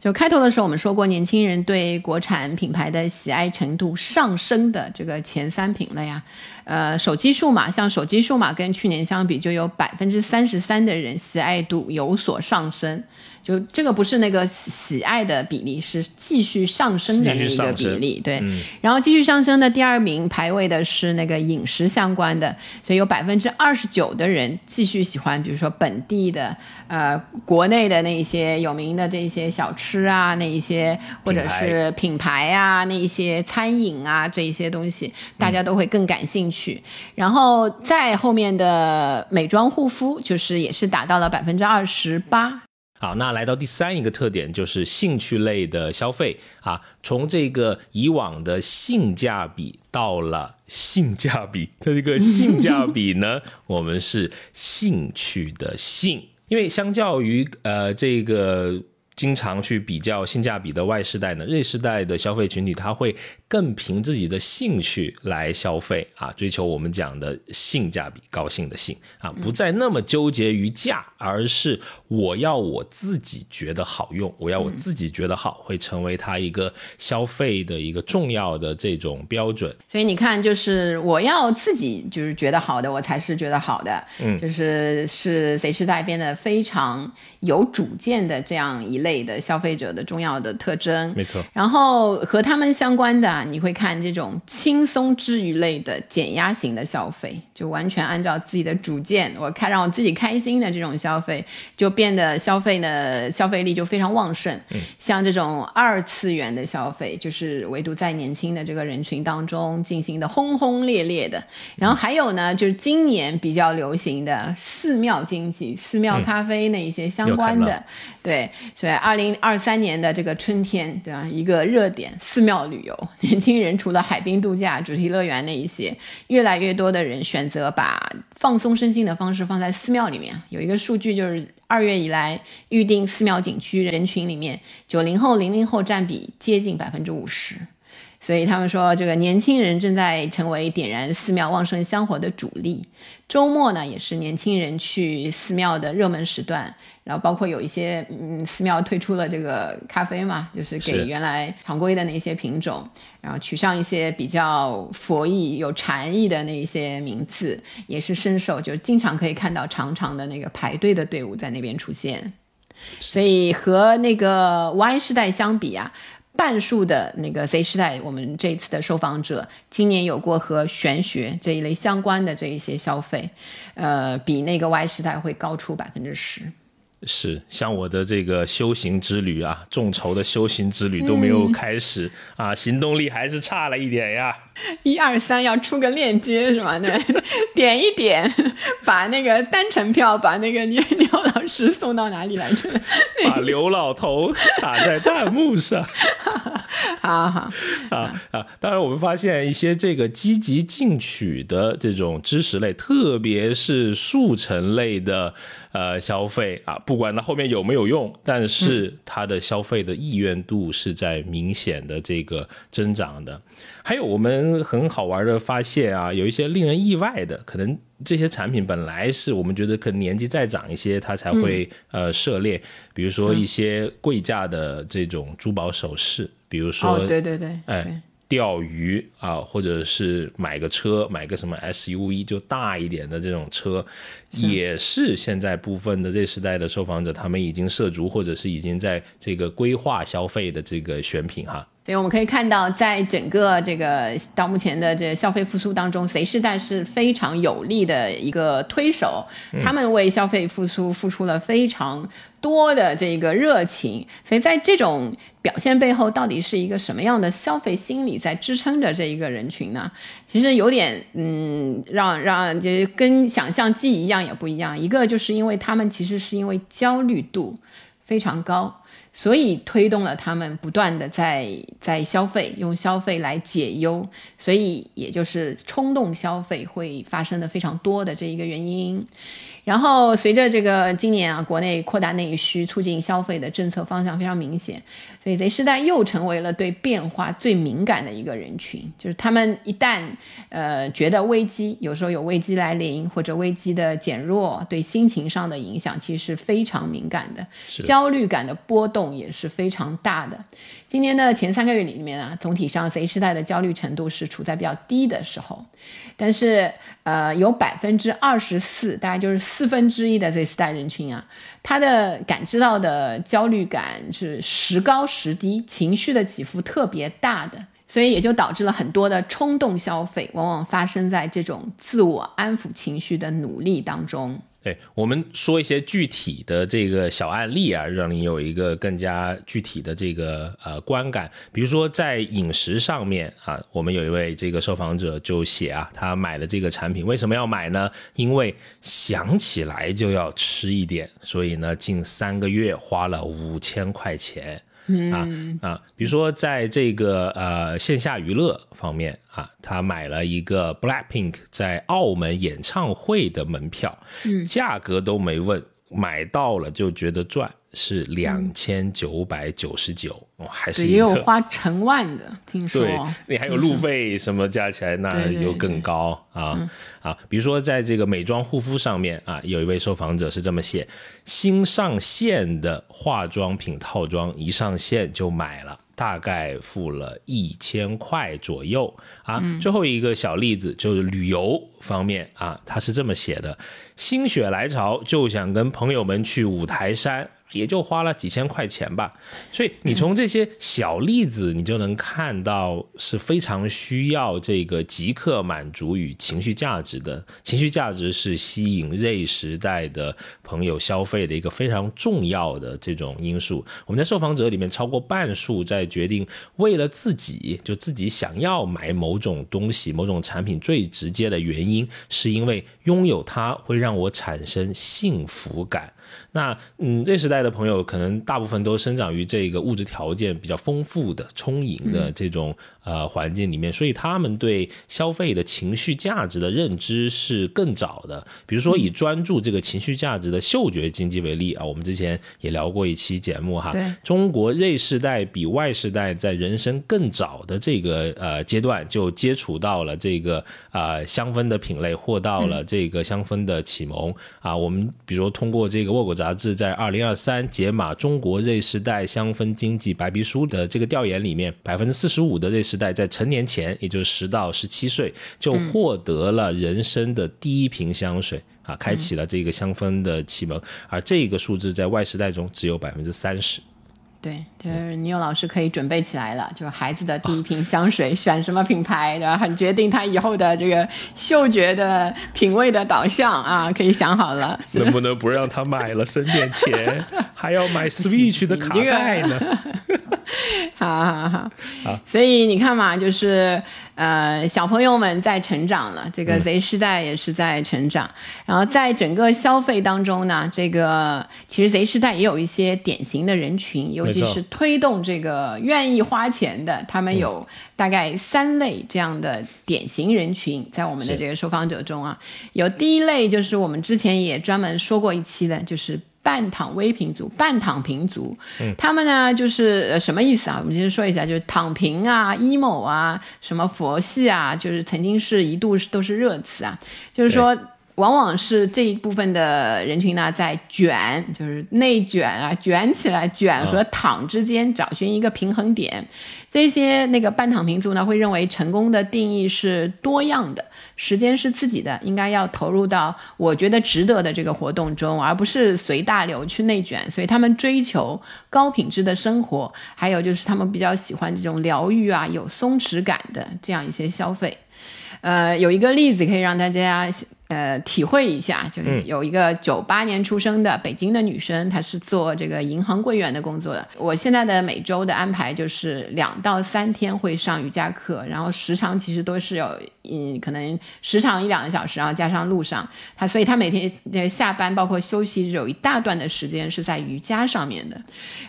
就开头的时候我们说过，年轻人对国产品牌的喜爱程度上升的这个前三品了呀。呃，手机数码，像手机数码跟去年相比，就有百分之三十三的人喜爱度有所上升。就这个不是那个喜爱的比例，是继续上升的那个比例，对。然后继续上升的第二名排位的是那个饮食相关的，所以有百分之二十九的人继续喜欢，比如说本地的呃国内的那一些有名的这些小吃啊，那一些或者是品牌啊，那一些餐饮啊这一些东西，大家都会更感兴趣。然后在后面的美妆护肤，就是也是达到了百分之二十八。好，那来到第三一个特点就是兴趣类的消费啊，从这个以往的性价比到了性价比，它这个性价比呢，我们是兴趣的兴，因为相较于呃这个经常去比较性价比的 Y 世代呢，Z 世代的消费群体，他会。更凭自己的兴趣来消费啊，追求我们讲的性价比，高兴的兴啊，不再那么纠结于价，而是我要我自己觉得好用，我要我自己觉得好，会成为他一个消费的一个重要的这种标准。所以你看，就是我要自己就是觉得好的，我才是觉得好的，嗯，就是是随时代变得非常有主见的这样一类的消费者的重要的特征。没错，然后和他们相关的。你会看这种轻松治愈类的减压型的消费，就完全按照自己的主见，我看让我自己开心的这种消费，就变得消费呢消费力就非常旺盛。像这种二次元的消费，就是唯独在年轻的这个人群当中进行的轰轰烈烈的。然后还有呢，就是今年比较流行的寺庙经济、寺庙咖啡那一些相关的。对，所以二零二三年的这个春天，对吧？一个热点，寺庙旅游。年轻人除了海滨度假、主题乐园那一些，越来越多的人选择把放松身心的方式放在寺庙里面。有一个数据就是，二月以来预定寺庙景区人群里面，九零后、零零后占比接近百分之五十。所以他们说，这个年轻人正在成为点燃寺庙旺盛香火的主力。周末呢，也是年轻人去寺庙的热门时段。然后包括有一些嗯寺庙推出了这个咖啡嘛，就是给原来常规的那些品种，然后取上一些比较佛意有禅意的那一些名字，也是深受，就经常可以看到长长的那个排队的队伍在那边出现。所以和那个 Y 世代相比啊，半数的那个 Z 世代，我们这次的受访者今年有过和玄学这一类相关的这一些消费，呃，比那个 Y 世代会高出百分之十。是，像我的这个修行之旅啊，众筹的修行之旅都没有开始啊，行动力还是差了一点呀。一二三，要出个链接是吗？对，点一点，把那个单程票，把那个牛 牛老师送到哪里来着？把刘老头打在弹幕上。好好啊啊！当然，我们发现一些这个积极进取的这种知识类，特别是速成类的呃消费啊，不管它后面有没有用，但是它的消费的意愿度是在明显的这个增长的。还有我们很好玩的发现啊，有一些令人意外的，可能这些产品本来是我们觉得可能年纪再长一些，它才会呃涉猎，比如说一些贵价的这种珠宝首饰。比如说，对对对，哎，钓鱼啊，或者是买个车，买个什么 SUV 就大一点的这种车，也是现在部分的这时代的受访者他们已经涉足，或者是已经在这个规划消费的这个选品哈。对，我们可以看到，在整个这个到目前的这消费复苏当中，Z 世代是非常有力的一个推手，他们为消费复苏付出了非常多的这个热情。所以在这种表现背后，到底是一个什么样的消费心理在支撑着这一个人群呢？其实有点，嗯，让让就跟想象记一样也不一样。一个就是因为他们其实是因为焦虑度非常高。所以推动了他们不断的在在消费，用消费来解忧，所以也就是冲动消费会发生的非常多的这一个原因。然后随着这个今年啊，国内扩大内需、促进消费的政策方向非常明显，所以 Z 世代又成为了对变化最敏感的一个人群。就是他们一旦呃觉得危机，有时候有危机来临或者危机的减弱，对心情上的影响其实是非常敏感的，焦虑感的波动也是非常大的。今年的前三个月里面啊，总体上 Z 世代的焦虑程度是处在比较低的时候，但是呃，有百分之二十四，大概就是四分之一的 Z 世代人群啊，他的感知到的焦虑感是时高时低，情绪的起伏特别大的，所以也就导致了很多的冲动消费，往往发生在这种自我安抚情绪的努力当中。对我们说一些具体的这个小案例啊，让你有一个更加具体的这个呃观感。比如说在饮食上面啊，我们有一位这个受访者就写啊，他买了这个产品，为什么要买呢？因为想起来就要吃一点，所以呢，近三个月花了五千块钱。啊啊，比如说在这个呃线下娱乐方面啊，他买了一个 Blackpink 在澳门演唱会的门票，嗯价格都没问，买到了就觉得赚。是两千九百九十九，还是也有花成万的，听说。对，你还有路费什么加起来，那又更高啊啊！比如说在这个美妆护肤上面啊，有一位受访者是这么写：新上线的化妆品套装一上线就买了，大概付了一千块左右啊。最后一个小例子就是旅游方面啊，他是这么写的：心血来潮就想跟朋友们去五台山。也就花了几千块钱吧，所以你从这些小例子，你就能看到是非常需要这个即刻满足与情绪价值的。情绪价值是吸引 Z 时代的朋友消费的一个非常重要的这种因素。我们在受访者里面，超过半数在决定为了自己，就自己想要买某种东西、某种产品，最直接的原因是因为拥有它会让我产生幸福感。那嗯，这时代的朋友可能大部分都生长于这个物质条件比较丰富的、充盈的这种呃环境里面，所以他们对消费的情绪价值的认知是更早的。比如说以专注这个情绪价值的嗅觉经济为例啊，我们之前也聊过一期节目哈。中国 Z 世代比 Y 世代在人生更早的这个呃阶段就接触到了这个啊香氛的品类，获到了这个香氛的启蒙啊。我们比如说通过这个。沃果杂志在二零二三解码中国 Z 时代香氛经济白皮书的这个调研里面，百分之四十五的 Z 时代在成年前，也就是十到十七岁，就获得了人生的第一瓶香水啊，开启了这个香氛的启蒙。而这个数字在 Y 时代中只有百分之三十。对，就是你有老师可以准备起来了，就是孩子的第一瓶香水选什么品牌，对吧？很决定他以后的这个嗅觉的品味的导向啊，可以想好了。能不能不让他买了，省点钱，还要买 Switch 的卡带呢？好好好，所以你看嘛，就是呃，小朋友们在成长了，这个 Z 世代也是在成长。然后在整个消费当中呢，这个其实 Z 世代也有一些典型的人群，尤其是推动这个愿意花钱的，他们有大概三类这样的典型人群，在我们的这个受访者中啊，有第一类就是我们之前也专门说过一期的，就是。半躺微平族、半躺平族，他们呢就是呃什么意思啊？我们先说一下，就是躺平啊、emo 啊、什么佛系啊，就是曾经是一度都是热词啊。就是说，往往是这一部分的人群呢，在卷，就是内卷啊，卷起来，卷和躺之间找寻一个平衡点。这些那个半躺平族呢，会认为成功的定义是多样的。时间是自己的，应该要投入到我觉得值得的这个活动中，而不是随大流去内卷。所以他们追求高品质的生活，还有就是他们比较喜欢这种疗愈啊、有松弛感的这样一些消费。呃，有一个例子可以让大家。呃，体会一下，就是有一个九八年出生的北京的女生，她是做这个银行柜员的工作的。我现在的每周的安排就是两到三天会上瑜伽课，然后时长其实都是有，嗯，可能时长一两个小时，然后加上路上，他所以他每天下班包括休息有一大段的时间是在瑜伽上面的。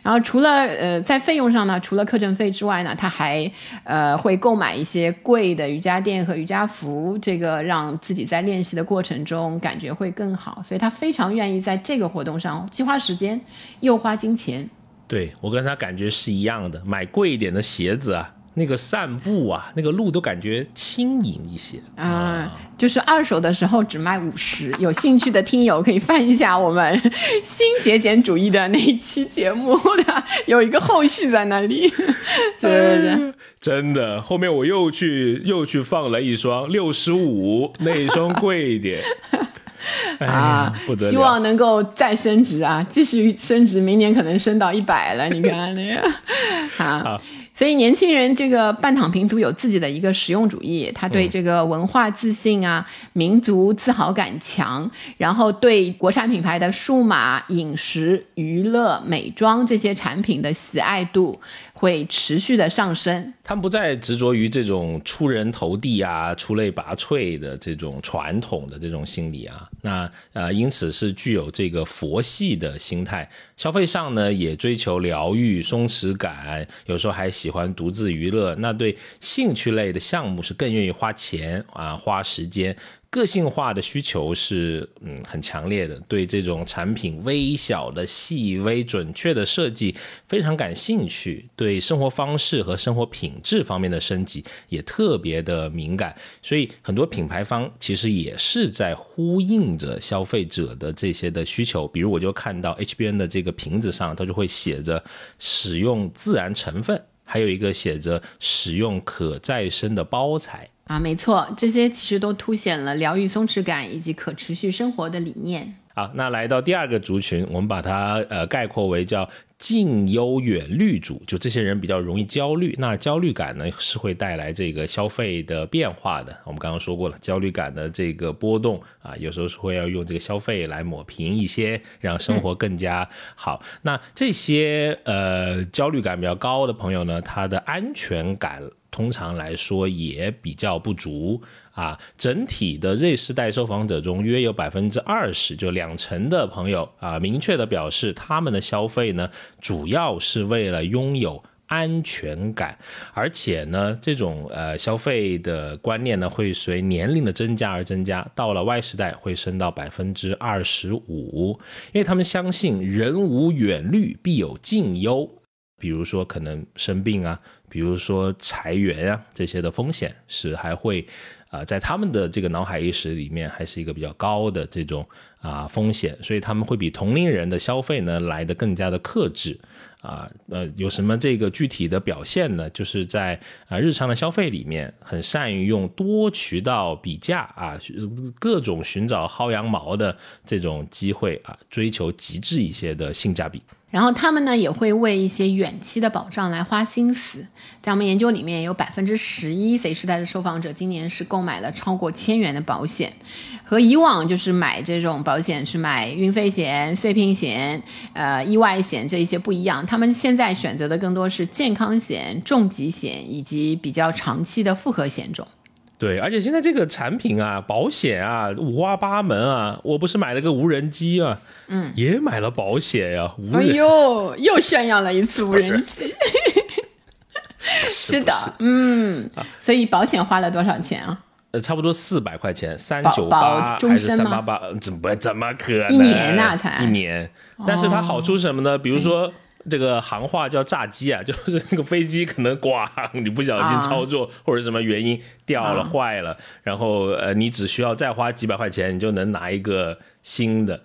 然后除了呃在费用上呢，除了课程费之外呢，他还呃会购买一些贵的瑜伽垫和瑜伽服，这个让自己在练习的。过程中感觉会更好，所以他非常愿意在这个活动上既花时间又花金钱。对我跟他感觉是一样的，买贵一点的鞋子啊，那个散步啊，那个路都感觉轻盈一些啊。就是二手的时候只卖五十，有兴趣的听友可以翻一下我们 新节俭主义的那一期节目的，有一个后续在那里。对对对。真的，后面我又去又去放了一双六十五，那一双贵一点啊，希望能够再升值啊，继续升值，明年可能升到一百了。你看那个，好。所以年轻人这个半躺平族有自己的一个实用主义，他对这个文化自信啊、民族自豪感强，然后对国产品牌的数码、饮食、娱乐、美妆这些产品的喜爱度。会持续的上升，他们不再执着于这种出人头地啊、出类拔萃的这种传统的这种心理啊，那呃，因此是具有这个佛系的心态，消费上呢也追求疗愈、松弛感，有时候还喜欢独自娱乐，那对兴趣类的项目是更愿意花钱啊、花时间。个性化的需求是嗯很强烈的，对这种产品微小的、细微、准确的设计非常感兴趣，对生活方式和生活品质方面的升级也特别的敏感，所以很多品牌方其实也是在呼应着消费者的这些的需求。比如我就看到 HBN 的这个瓶子上，它就会写着使用自然成分，还有一个写着使用可再生的包材。啊，没错，这些其实都凸显了疗愈松弛感以及可持续生活的理念。好，那来到第二个族群，我们把它呃概括为叫近忧远虑族，就这些人比较容易焦虑。那焦虑感呢是会带来这个消费的变化的。我们刚刚说过了，焦虑感的这个波动啊，有时候是会要用这个消费来抹平一些，让生活更加好。那这些呃焦虑感比较高的朋友呢，他的安全感。通常来说也比较不足啊，整体的瑞士代受访者中，约有百分之二十，就两成的朋友啊，明确的表示他们的消费呢，主要是为了拥有安全感，而且呢，这种呃消费的观念呢，会随年龄的增加而增加，到了 Y 时代会升到百分之二十五，因为他们相信人无远虑，必有近忧。比如说可能生病啊，比如说裁员啊，这些的风险是还会啊，在他们的这个脑海意识里面还是一个比较高的这种啊风险，所以他们会比同龄人的消费呢来的更加的克制啊。呃，有什么这个具体的表现呢？就是在啊日常的消费里面，很善于用多渠道比价啊，各种寻找薅羊毛的这种机会啊，追求极致一些的性价比。然后他们呢也会为一些远期的保障来花心思，在我们研究里面，有百分之十一 Z 世代的受访者今年是购买了超过千元的保险，和以往就是买这种保险是买运费险、碎屏险、呃意外险这一些不一样。他们现在选择的更多是健康险、重疾险以及比较长期的复合险种。对，而且现在这个产品啊，保险啊，五花八门啊。我不是买了个无人机啊，嗯，也买了保险呀。哎呦，又炫耀了一次无人机。是的，嗯，所以保险花了多少钱啊？呃，差不多四百块钱，三九八还是三八八？怎么怎么可能？一年那才一年，但是它好处是什么呢？比如说。这个行话叫炸机啊，就是那个飞机可能咣，你不小心操作或者什么原因掉了坏了，然后呃，你只需要再花几百块钱，你就能拿一个新的，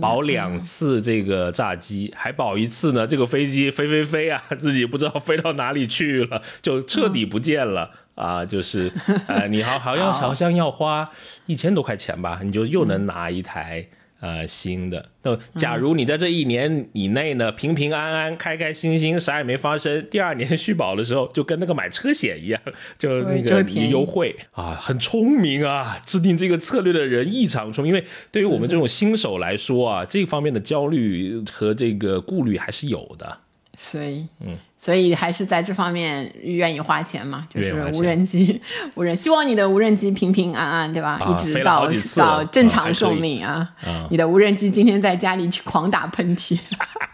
保两次这个炸机，还保一次呢。这个飞机飞飞飞啊，自己不知道飞到哪里去了，就彻底不见了啊。就是 呃，你好好像好像要花一千多块钱吧，你就又能拿一台。呃，新的。那假如你在这一年以内呢，平平安安、开开心心，啥也没发生，第二年续保的时候，就跟那个买车险一样，就那个优惠啊，很聪明啊！制定这个策略的人异常聪明，因为对于我们这种新手来说啊，这方面的焦虑和这个顾虑还是有的。所以，嗯。所以还是在这方面愿意花钱嘛，就是无人机，无人希望你的无人机平平安安，对吧？一直到到正常寿命啊。你的无人机今天在家里去狂打喷嚏。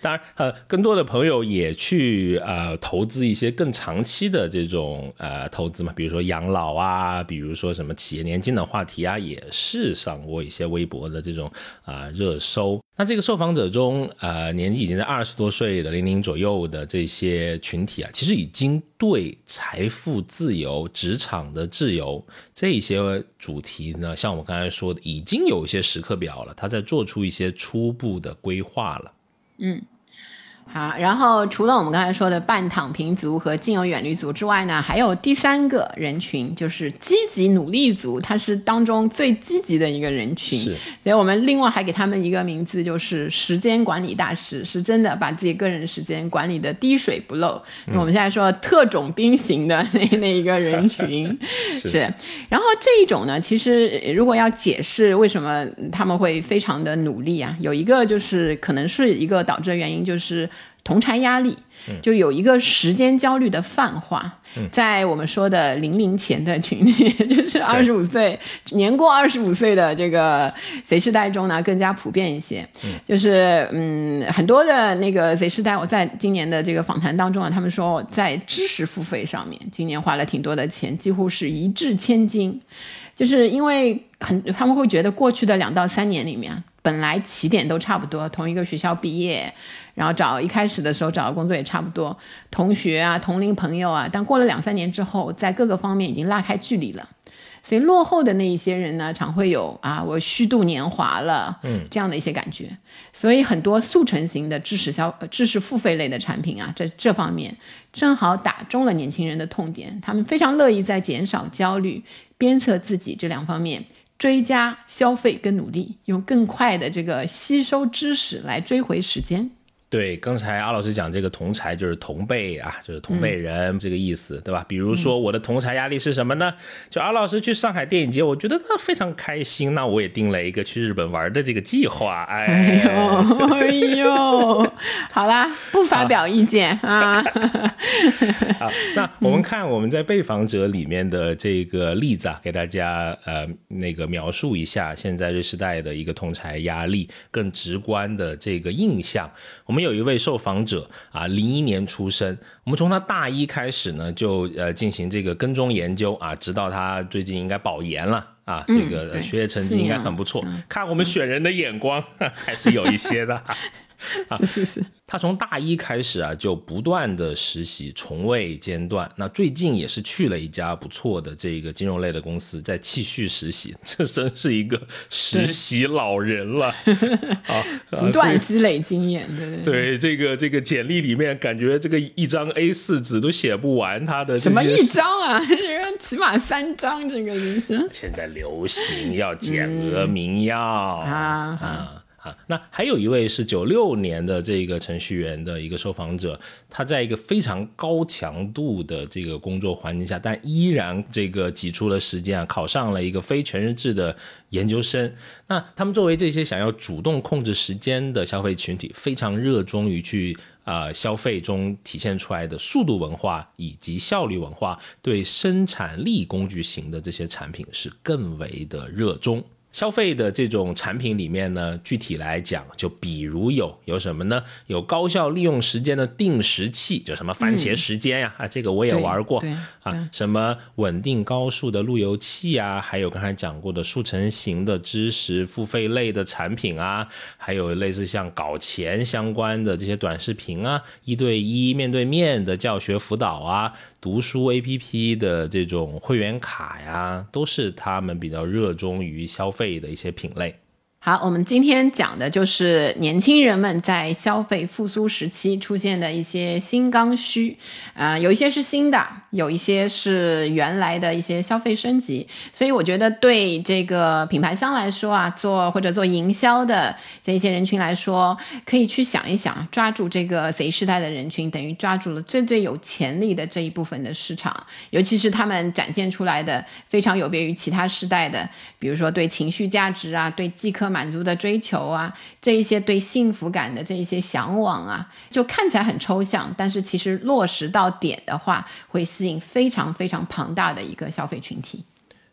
当然，呃，更多的朋友也去呃投资一些更长期的这种呃投资嘛，比如说养老啊，比如说什么企业年金的话题啊，也是上过一些微博的这种啊热搜。那这个受访者中，呃，年纪已经在二十多岁的零零左右的这些群体啊，其实已经对财富自由、职场的自由这些主题呢，像我刚才说的，已经有一些时刻表了，他在做出一些初步的规划了。嗯。好，然后除了我们刚才说的半躺平族和近有远虑族之外呢，还有第三个人群，就是积极努力族，他是当中最积极的一个人群。是，所以我们另外还给他们一个名字，就是时间管理大师，是真的把自己个人时间管理的滴水不漏。我们现在说特种兵型的那那一个人群 是。然后这一种呢，其实如果要解释为什么他们会非常的努力啊，有一个就是可能是一个导致的原因，就是。同柴压力，就有一个时间焦虑的泛化，在我们说的零零前的群体，就是二十五岁年过二十五岁的这个 Z 世代中呢，更加普遍一些。就是嗯，很多的那个 Z 世代，我在今年的这个访谈当中啊，他们说在知识付费上面，今年花了挺多的钱，几乎是一掷千金。就是因为很他们会觉得过去的两到三年里面，本来起点都差不多，同一个学校毕业。然后找一开始的时候找的工作也差不多，同学啊、同龄朋友啊，但过了两三年之后，在各个方面已经拉开距离了，所以落后的那一些人呢，常会有啊，我虚度年华了，嗯，这样的一些感觉。所以很多速成型的知识消、知识付费类的产品啊，这这方面正好打中了年轻人的痛点，他们非常乐意在减少焦虑、鞭策自己这两方面追加消费跟努力，用更快的这个吸收知识来追回时间。对，刚才阿老师讲这个同才就是同辈啊，就是同辈人这个意思，对吧？比如说我的同才压力是什么呢？就阿老师去上海电影节，我觉得他非常开心，那我也定了一个去日本玩的这个计划。哎呦，哎呦，好啦，不发表意见啊。好，那我们看我们在被访者里面的这个例子啊，给大家呃那个描述一下现在瑞士代的一个同才压力更直观的这个印象。我们。我们有一位受访者啊，零一年出生。我们从他大一开始呢，就呃进行这个跟踪研究啊，直到他最近应该保研了啊，这个学业成绩应该很不错。看我们选人的眼光 还是有一些的。是是是。他从大一开始啊，就不断的实习，从未间断。那最近也是去了一家不错的这个金融类的公司，在继续实习。这真是一个实习老人了 啊！不断积累经验，对对对。这个这个简历里面，感觉这个一张 A 四纸都写不完他的什么一张啊？起码三张，这个人生。现在流行要减额名要啊啊。啊。那还有一位是九六年的这个程序员的一个受访者，他在一个非常高强度的这个工作环境下，但依然这个挤出了时间啊，考上了一个非全日制的研究生。那他们作为这些想要主动控制时间的消费群体，非常热衷于去。啊，消费中体现出来的速度文化以及效率文化，对生产力工具型的这些产品是更为的热衷。消费的这种产品里面呢，具体来讲，就比如有有什么呢？有高效利用时间的定时器，就什么番茄时间呀，啊，这个我也玩过啊。什么稳定高速的路由器啊，还有刚才讲过的速成型的知识付费类的产品啊，还有类似像搞钱相关的这些短视频啊，一对一面对面的教学辅导啊，读书 APP 的这种会员卡呀，都是他们比较热衷于消。费的一些品类。好，我们今天讲的就是年轻人们在消费复苏时期出现的一些新刚需，啊，有一些是新的，有一些是原来的一些消费升级。所以我觉得对这个品牌商来说啊，做或者做营销的这一些人群来说，可以去想一想，抓住这个 Z 时代的人群，等于抓住了最最有潜力的这一部分的市场，尤其是他们展现出来的非常有别于其他时代的，比如说对情绪价值啊，对即刻。满足的追求啊，这一些对幸福感的这一些向往啊，就看起来很抽象，但是其实落实到点的话，会吸引非常非常庞大的一个消费群体。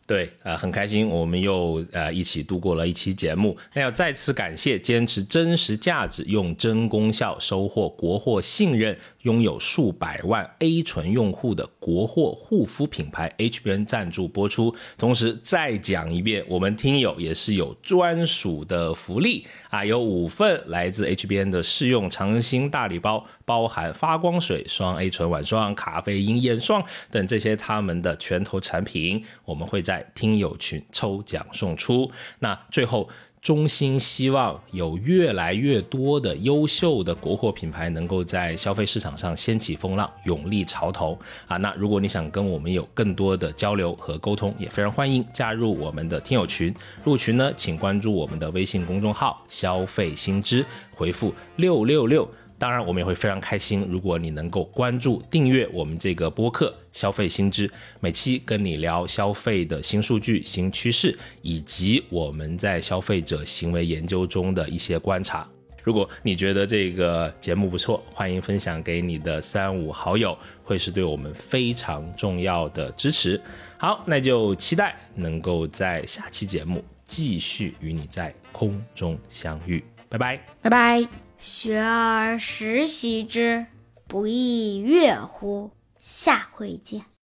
对，呃，很开心，我们又呃一起度过了一期节目。那要再次感谢坚持真实价值、用真功效收获国货信任。拥有数百万 A 醇用户的国货护肤品牌 HBN 赞助播出，同时再讲一遍，我们听友也是有专属的福利啊，有五份来自 HBN 的试用长新大礼包，包含发光水、双 A 醇晚霜、咖啡因眼霜等这些他们的拳头产品，我们会在听友群抽奖送出。那最后。衷心希望有越来越多的优秀的国货品牌能够在消费市场上掀起风浪，勇立潮头啊！那如果你想跟我们有更多的交流和沟通，也非常欢迎加入我们的听友群。入群呢，请关注我们的微信公众号“消费新知”，回复六六六。当然，我们也会非常开心，如果你能够关注、订阅我们这个播客《消费新知》，每期跟你聊消费的新数据、新趋势，以及我们在消费者行为研究中的一些观察。如果你觉得这个节目不错，欢迎分享给你的三五好友，会是对我们非常重要的支持。好，那就期待能够在下期节目继续与你在空中相遇。拜拜，拜拜。学而时习之，不亦说乎？下回见。